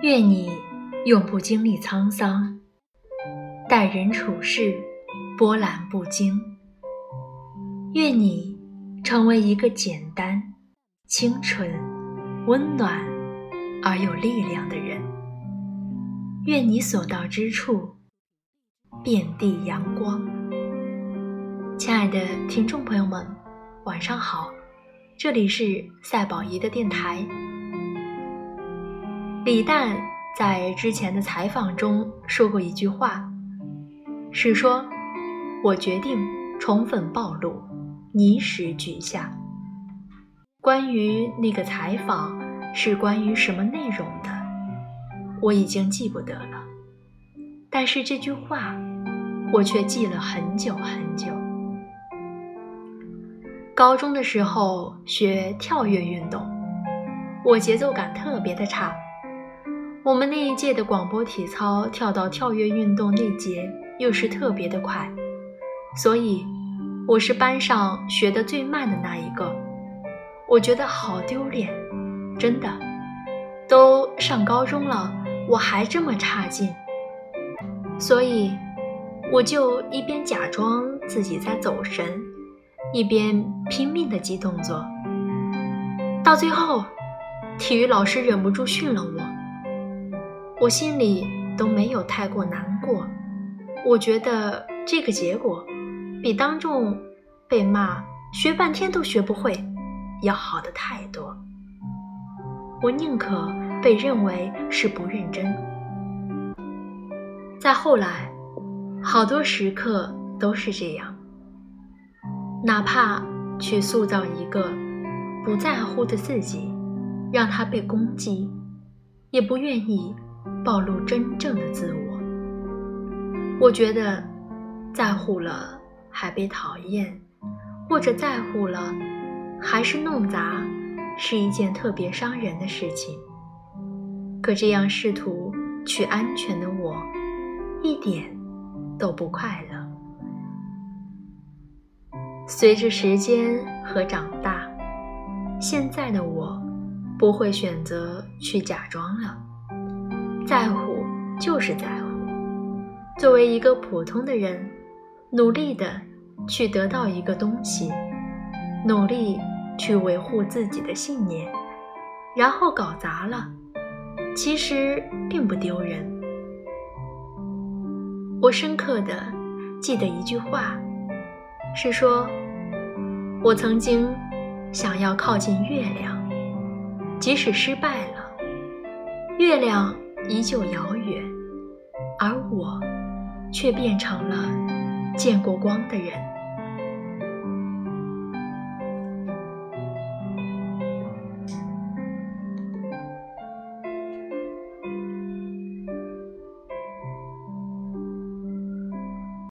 愿你永不经历沧桑，待人处事波澜不惊。愿你成为一个简单、清纯、温暖而有力量的人。愿你所到之处遍地阳光。亲爱的听众朋友们，晚上好，这里是赛宝仪的电台。李诞在之前的采访中说过一句话，是说：“我决定充分暴露，泥石俱下。”关于那个采访是关于什么内容的，我已经记不得了。但是这句话，我却记了很久很久。高中的时候学跳跃运动，我节奏感特别的差。我们那一届的广播体操跳到跳跃运动那节又是特别的快，所以我是班上学的最慢的那一个。我觉得好丢脸，真的。都上高中了，我还这么差劲，所以我就一边假装自己在走神，一边拼命的记动作。到最后，体育老师忍不住训了我。我心里都没有太过难过，我觉得这个结果比当众被骂学半天都学不会要好的太多。我宁可被认为是不认真。再后来，好多时刻都是这样，哪怕去塑造一个不在乎的自己，让他被攻击，也不愿意。暴露真正的自我，我觉得在乎了还被讨厌，或者在乎了还是弄砸，是一件特别伤人的事情。可这样试图去安全的我，一点都不快乐。随着时间和长大，现在的我不会选择去假装了。在乎就是在乎。作为一个普通的人，努力的去得到一个东西，努力去维护自己的信念，然后搞砸了，其实并不丢人。我深刻的记得一句话，是说，我曾经想要靠近月亮，即使失败了，月亮。依旧遥远，而我却变成了见过光的人。